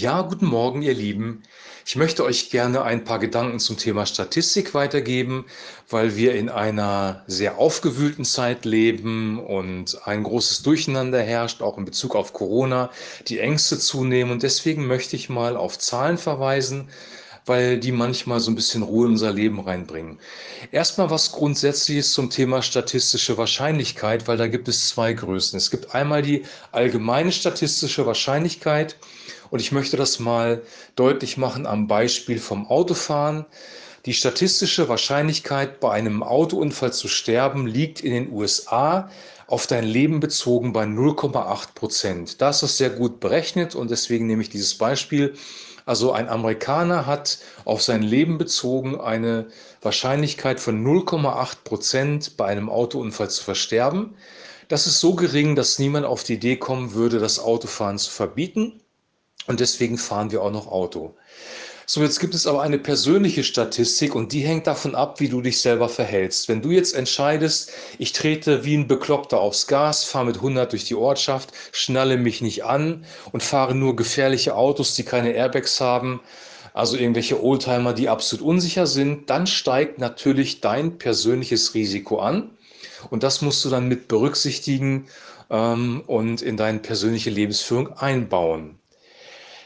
Ja, guten Morgen, ihr Lieben. Ich möchte euch gerne ein paar Gedanken zum Thema Statistik weitergeben, weil wir in einer sehr aufgewühlten Zeit leben und ein großes Durcheinander herrscht, auch in Bezug auf Corona, die Ängste zunehmen. Und deswegen möchte ich mal auf Zahlen verweisen, weil die manchmal so ein bisschen Ruhe in unser Leben reinbringen. Erstmal was Grundsätzliches zum Thema statistische Wahrscheinlichkeit, weil da gibt es zwei Größen. Es gibt einmal die allgemeine statistische Wahrscheinlichkeit und ich möchte das mal deutlich machen am Beispiel vom Autofahren. Die statistische Wahrscheinlichkeit, bei einem Autounfall zu sterben, liegt in den USA auf dein Leben bezogen bei 0,8 Prozent. Da ist das sehr gut berechnet und deswegen nehme ich dieses Beispiel. Also ein Amerikaner hat auf sein Leben bezogen eine Wahrscheinlichkeit von 0,8 Prozent bei einem Autounfall zu versterben. Das ist so gering, dass niemand auf die Idee kommen würde, das Autofahren zu verbieten. Und deswegen fahren wir auch noch Auto. So, jetzt gibt es aber eine persönliche Statistik und die hängt davon ab, wie du dich selber verhältst. Wenn du jetzt entscheidest, ich trete wie ein Bekloppter aufs Gas, fahre mit 100 durch die Ortschaft, schnalle mich nicht an und fahre nur gefährliche Autos, die keine Airbags haben, also irgendwelche Oldtimer, die absolut unsicher sind, dann steigt natürlich dein persönliches Risiko an. Und das musst du dann mit berücksichtigen ähm, und in deine persönliche Lebensführung einbauen.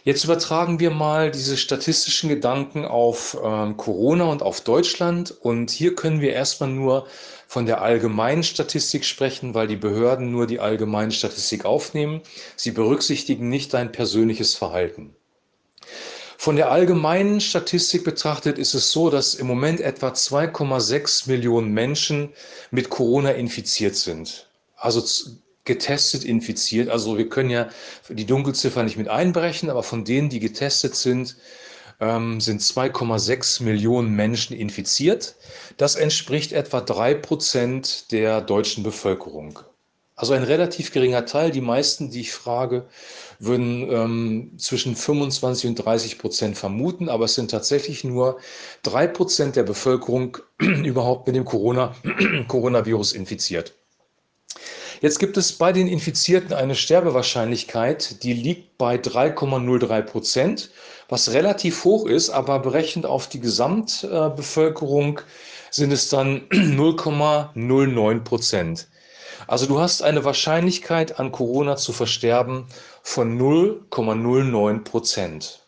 Jetzt übertragen wir mal diese statistischen Gedanken auf äh, Corona und auf Deutschland. Und hier können wir erstmal nur von der allgemeinen Statistik sprechen, weil die Behörden nur die allgemeine Statistik aufnehmen. Sie berücksichtigen nicht dein persönliches Verhalten. Von der allgemeinen Statistik betrachtet ist es so, dass im Moment etwa 2,6 Millionen Menschen mit Corona infiziert sind. Also getestet infiziert. Also wir können ja die Dunkelziffer nicht mit einbrechen, aber von denen, die getestet sind, ähm, sind 2,6 Millionen Menschen infiziert. Das entspricht etwa drei Prozent der deutschen Bevölkerung. Also ein relativ geringer Teil. Die meisten, die ich frage, würden ähm, zwischen 25 und 30 Prozent vermuten, aber es sind tatsächlich nur drei Prozent der Bevölkerung überhaupt mit dem Corona, Coronavirus infiziert. Jetzt gibt es bei den Infizierten eine Sterbewahrscheinlichkeit, die liegt bei 3,03 Prozent, was relativ hoch ist, aber berechnet auf die Gesamtbevölkerung sind es dann 0,09 Prozent. Also du hast eine Wahrscheinlichkeit an Corona zu versterben von 0,09 Prozent.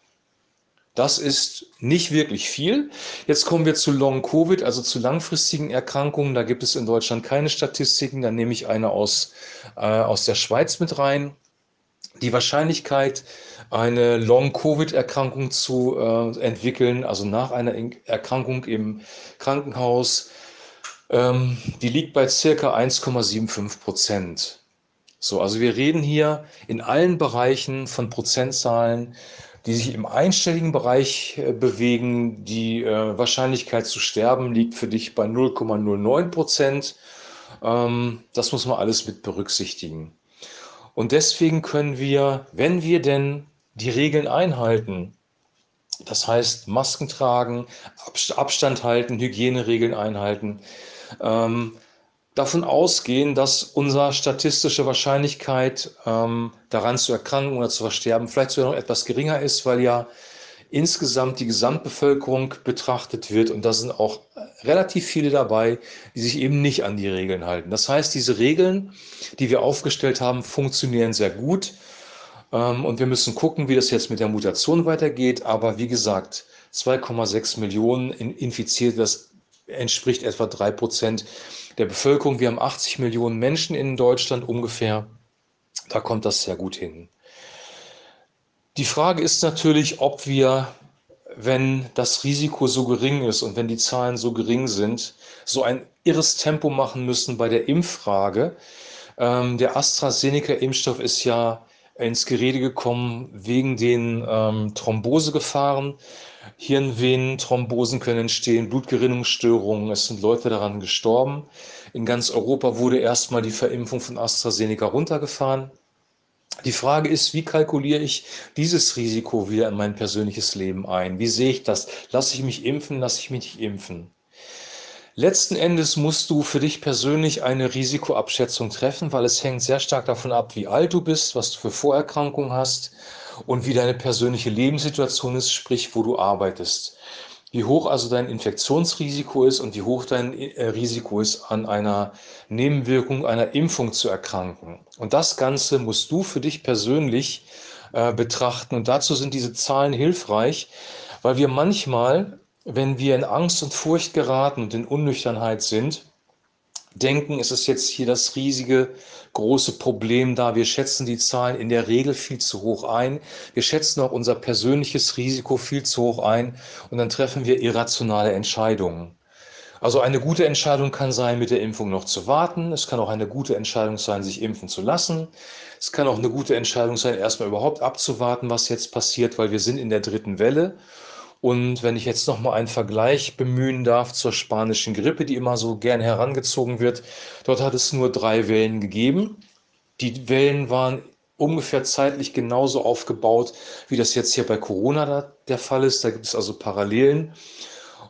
Das ist nicht wirklich viel. Jetzt kommen wir zu Long Covid, also zu langfristigen Erkrankungen. Da gibt es in Deutschland keine Statistiken. Da nehme ich eine aus, äh, aus der Schweiz mit rein. Die Wahrscheinlichkeit, eine Long-Covid-Erkrankung zu äh, entwickeln, also nach einer Erkrankung im Krankenhaus, ähm, die liegt bei circa 1,75 Prozent. So, also wir reden hier in allen Bereichen von Prozentzahlen, die sich im einstelligen Bereich äh, bewegen. Die äh, Wahrscheinlichkeit zu sterben liegt für dich bei 0,09 Prozent. Ähm, das muss man alles mit berücksichtigen. Und deswegen können wir, wenn wir denn die Regeln einhalten, das heißt Masken tragen, Abstand halten, Hygieneregeln einhalten, ähm, davon ausgehen, dass unsere statistische Wahrscheinlichkeit ähm, daran zu erkranken oder zu versterben vielleicht sogar noch etwas geringer ist, weil ja insgesamt die Gesamtbevölkerung betrachtet wird und da sind auch relativ viele dabei, die sich eben nicht an die Regeln halten. Das heißt, diese Regeln, die wir aufgestellt haben, funktionieren sehr gut ähm, und wir müssen gucken, wie das jetzt mit der Mutation weitergeht. Aber wie gesagt, 2,6 Millionen Infizierte, das entspricht etwa drei Prozent der Bevölkerung. Wir haben 80 Millionen Menschen in Deutschland ungefähr. Da kommt das sehr gut hin. Die Frage ist natürlich, ob wir, wenn das Risiko so gering ist und wenn die Zahlen so gering sind, so ein irres Tempo machen müssen bei der Impffrage. Ähm, der AstraZeneca-Impfstoff ist ja ins Gerede gekommen wegen den ähm, Thrombosegefahren. Hirnvenenthrombosen können entstehen, Blutgerinnungsstörungen. Es sind Leute daran gestorben. In ganz Europa wurde erstmal die Verimpfung von AstraZeneca runtergefahren. Die Frage ist, wie kalkuliere ich dieses Risiko wieder in mein persönliches Leben ein? Wie sehe ich das? Lasse ich mich impfen, lasse ich mich nicht impfen? Letzten Endes musst du für dich persönlich eine Risikoabschätzung treffen, weil es hängt sehr stark davon ab, wie alt du bist, was du für Vorerkrankungen hast und wie deine persönliche Lebenssituation ist, sprich, wo du arbeitest. Wie hoch also dein Infektionsrisiko ist und wie hoch dein äh, Risiko ist, an einer Nebenwirkung einer Impfung zu erkranken. Und das Ganze musst du für dich persönlich äh, betrachten. Und dazu sind diese Zahlen hilfreich, weil wir manchmal wenn wir in Angst und Furcht geraten und in Unnüchternheit sind, denken, es ist jetzt hier das riesige, große Problem da. Wir schätzen die Zahlen in der Regel viel zu hoch ein. Wir schätzen auch unser persönliches Risiko viel zu hoch ein und dann treffen wir irrationale Entscheidungen. Also eine gute Entscheidung kann sein, mit der Impfung noch zu warten. Es kann auch eine gute Entscheidung sein, sich impfen zu lassen. Es kann auch eine gute Entscheidung sein, erstmal überhaupt abzuwarten, was jetzt passiert, weil wir sind in der dritten Welle und wenn ich jetzt noch mal einen Vergleich bemühen darf zur spanischen Grippe, die immer so gern herangezogen wird, dort hat es nur drei Wellen gegeben. Die Wellen waren ungefähr zeitlich genauso aufgebaut, wie das jetzt hier bei Corona der Fall ist. Da gibt es also Parallelen.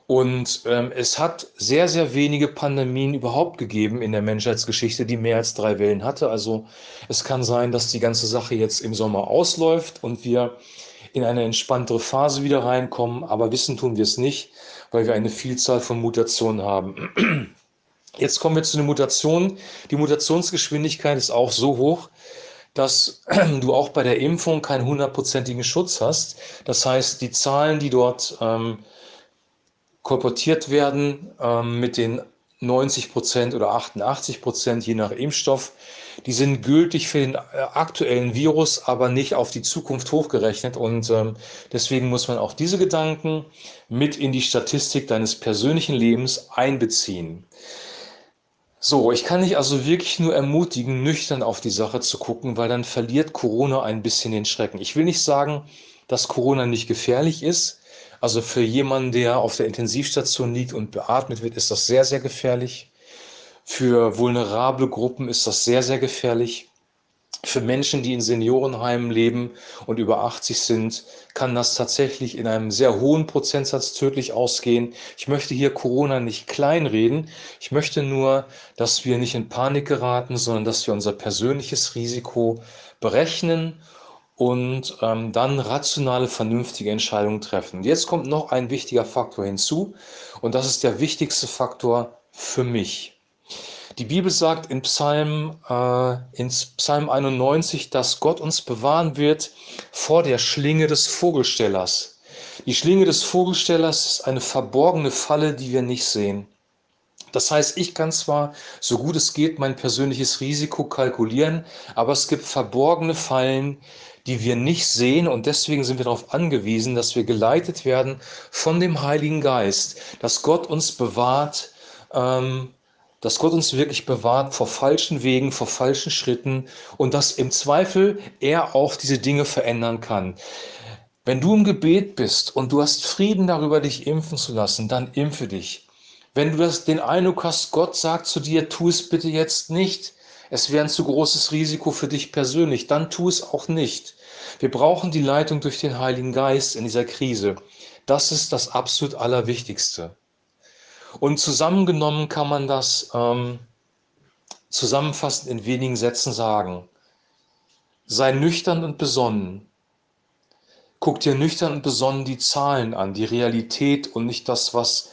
Und ähm, es hat sehr, sehr wenige Pandemien überhaupt gegeben in der Menschheitsgeschichte, die mehr als drei Wellen hatte. Also es kann sein, dass die ganze Sache jetzt im Sommer ausläuft und wir in eine entspanntere Phase wieder reinkommen, aber wissen tun wir es nicht, weil wir eine Vielzahl von Mutationen haben. Jetzt kommen wir zu den Mutationen. Die Mutationsgeschwindigkeit ist auch so hoch, dass du auch bei der Impfung keinen hundertprozentigen Schutz hast. Das heißt, die Zahlen, die dort ähm, kolportiert werden ähm, mit den 90 Prozent oder 88 Prozent je nach Impfstoff, die sind gültig für den äh, aktuellen Virus, aber nicht auf die Zukunft hochgerechnet. Und ähm, deswegen muss man auch diese Gedanken mit in die Statistik deines persönlichen Lebens einbeziehen. So, ich kann dich also wirklich nur ermutigen, nüchtern auf die Sache zu gucken, weil dann verliert Corona ein bisschen den Schrecken. Ich will nicht sagen, dass Corona nicht gefährlich ist. Also für jemanden, der auf der Intensivstation liegt und beatmet wird, ist das sehr, sehr gefährlich. Für vulnerable Gruppen ist das sehr, sehr gefährlich. Für Menschen, die in Seniorenheimen leben und über 80 sind, kann das tatsächlich in einem sehr hohen Prozentsatz tödlich ausgehen. Ich möchte hier Corona nicht kleinreden. Ich möchte nur, dass wir nicht in Panik geraten, sondern dass wir unser persönliches Risiko berechnen und ähm, dann rationale, vernünftige Entscheidungen treffen. Jetzt kommt noch ein wichtiger Faktor hinzu und das ist der wichtigste Faktor für mich. Die Bibel sagt in Psalm, äh, in Psalm 91, dass Gott uns bewahren wird vor der Schlinge des Vogelstellers. Die Schlinge des Vogelstellers ist eine verborgene Falle, die wir nicht sehen. Das heißt, ich kann zwar so gut es geht mein persönliches Risiko kalkulieren, aber es gibt verborgene Fallen, die wir nicht sehen und deswegen sind wir darauf angewiesen, dass wir geleitet werden von dem Heiligen Geist, dass Gott uns bewahrt, ähm, dass Gott uns wirklich bewahrt vor falschen Wegen, vor falschen Schritten und dass im Zweifel er auch diese Dinge verändern kann. Wenn du im Gebet bist und du hast Frieden darüber, dich impfen zu lassen, dann impfe dich. Wenn du das, den Eindruck hast, Gott sagt zu dir, tu es bitte jetzt nicht, es wäre ein zu großes Risiko für dich persönlich, dann tu es auch nicht. Wir brauchen die Leitung durch den Heiligen Geist in dieser Krise. Das ist das absolut Allerwichtigste. Und zusammengenommen kann man das ähm, zusammenfassend in wenigen Sätzen sagen. Sei nüchtern und besonnen. Guck dir nüchtern und besonnen die Zahlen an, die Realität und nicht das, was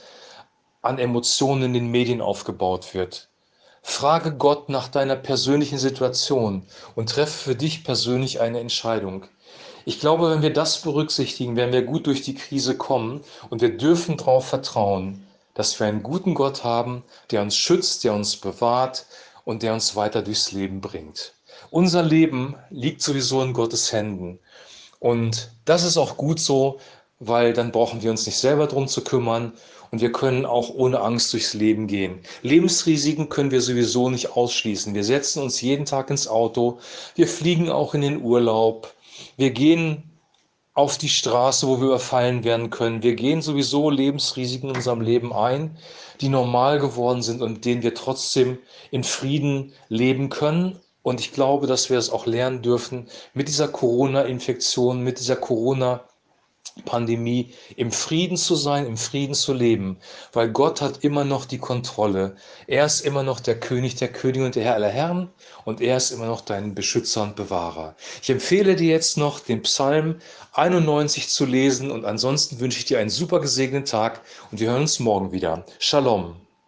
an Emotionen in den Medien aufgebaut wird. Frage Gott nach deiner persönlichen Situation und treffe für dich persönlich eine Entscheidung. Ich glaube, wenn wir das berücksichtigen, werden wir gut durch die Krise kommen und wir dürfen darauf vertrauen, dass wir einen guten Gott haben, der uns schützt, der uns bewahrt und der uns weiter durchs Leben bringt. Unser Leben liegt sowieso in Gottes Händen. Und das ist auch gut so, weil dann brauchen wir uns nicht selber drum zu kümmern und wir können auch ohne Angst durchs Leben gehen. Lebensrisiken können wir sowieso nicht ausschließen. Wir setzen uns jeden Tag ins Auto, wir fliegen auch in den Urlaub, wir gehen auf die Straße, wo wir überfallen werden können. Wir gehen sowieso Lebensrisiken in unserem Leben ein, die normal geworden sind und denen wir trotzdem in Frieden leben können. Und ich glaube, dass wir es auch lernen dürfen, mit dieser Corona-Infektion, mit dieser Corona- Pandemie im Frieden zu sein, im Frieden zu leben, weil Gott hat immer noch die Kontrolle. Er ist immer noch der König der Könige und der Herr aller Herren und er ist immer noch dein Beschützer und Bewahrer. Ich empfehle dir jetzt noch den Psalm 91 zu lesen und ansonsten wünsche ich dir einen super gesegneten Tag und wir hören uns morgen wieder. Shalom.